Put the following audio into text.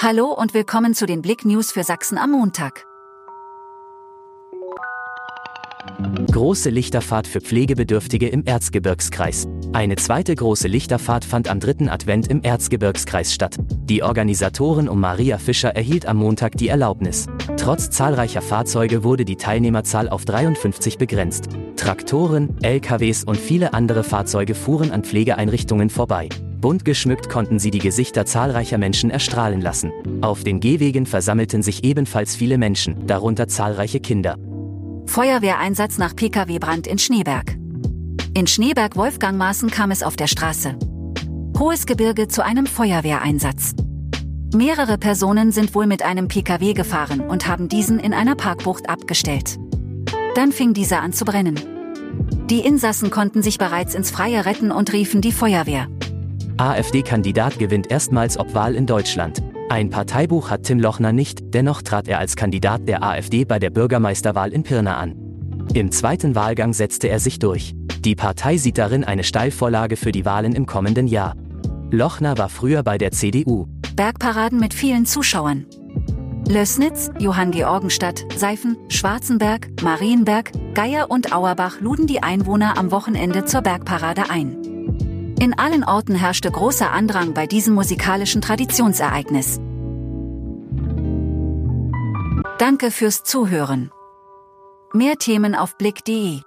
Hallo und willkommen zu den Blick News für Sachsen am Montag. Große Lichterfahrt für Pflegebedürftige im Erzgebirgskreis. Eine zweite große Lichterfahrt fand am dritten Advent im Erzgebirgskreis statt. Die Organisatorin um Maria Fischer erhielt am Montag die Erlaubnis. Trotz zahlreicher Fahrzeuge wurde die Teilnehmerzahl auf 53 begrenzt. Traktoren, LKWs und viele andere Fahrzeuge fuhren an Pflegeeinrichtungen vorbei. Bunt geschmückt konnten sie die Gesichter zahlreicher Menschen erstrahlen lassen. Auf den Gehwegen versammelten sich ebenfalls viele Menschen, darunter zahlreiche Kinder. Feuerwehreinsatz nach Pkw-Brand in Schneeberg. In Schneeberg-Wolfgangmaßen kam es auf der Straße. Hohes Gebirge zu einem Feuerwehreinsatz. Mehrere Personen sind wohl mit einem Pkw gefahren und haben diesen in einer Parkbucht abgestellt. Dann fing dieser an zu brennen. Die Insassen konnten sich bereits ins Freie retten und riefen die Feuerwehr. AfD-Kandidat gewinnt erstmals Obwahl in Deutschland. Ein Parteibuch hat Tim Lochner nicht, dennoch trat er als Kandidat der AfD bei der Bürgermeisterwahl in Pirna an. Im zweiten Wahlgang setzte er sich durch. Die Partei sieht darin eine Steilvorlage für die Wahlen im kommenden Jahr. Lochner war früher bei der CDU. Bergparaden mit vielen Zuschauern. Lößnitz, Johanngeorgenstadt, Seifen, Schwarzenberg, Marienberg, Geier und Auerbach luden die Einwohner am Wochenende zur Bergparade ein. In allen Orten herrschte großer Andrang bei diesem musikalischen Traditionsereignis. Danke fürs Zuhören. Mehr Themen auf blick.de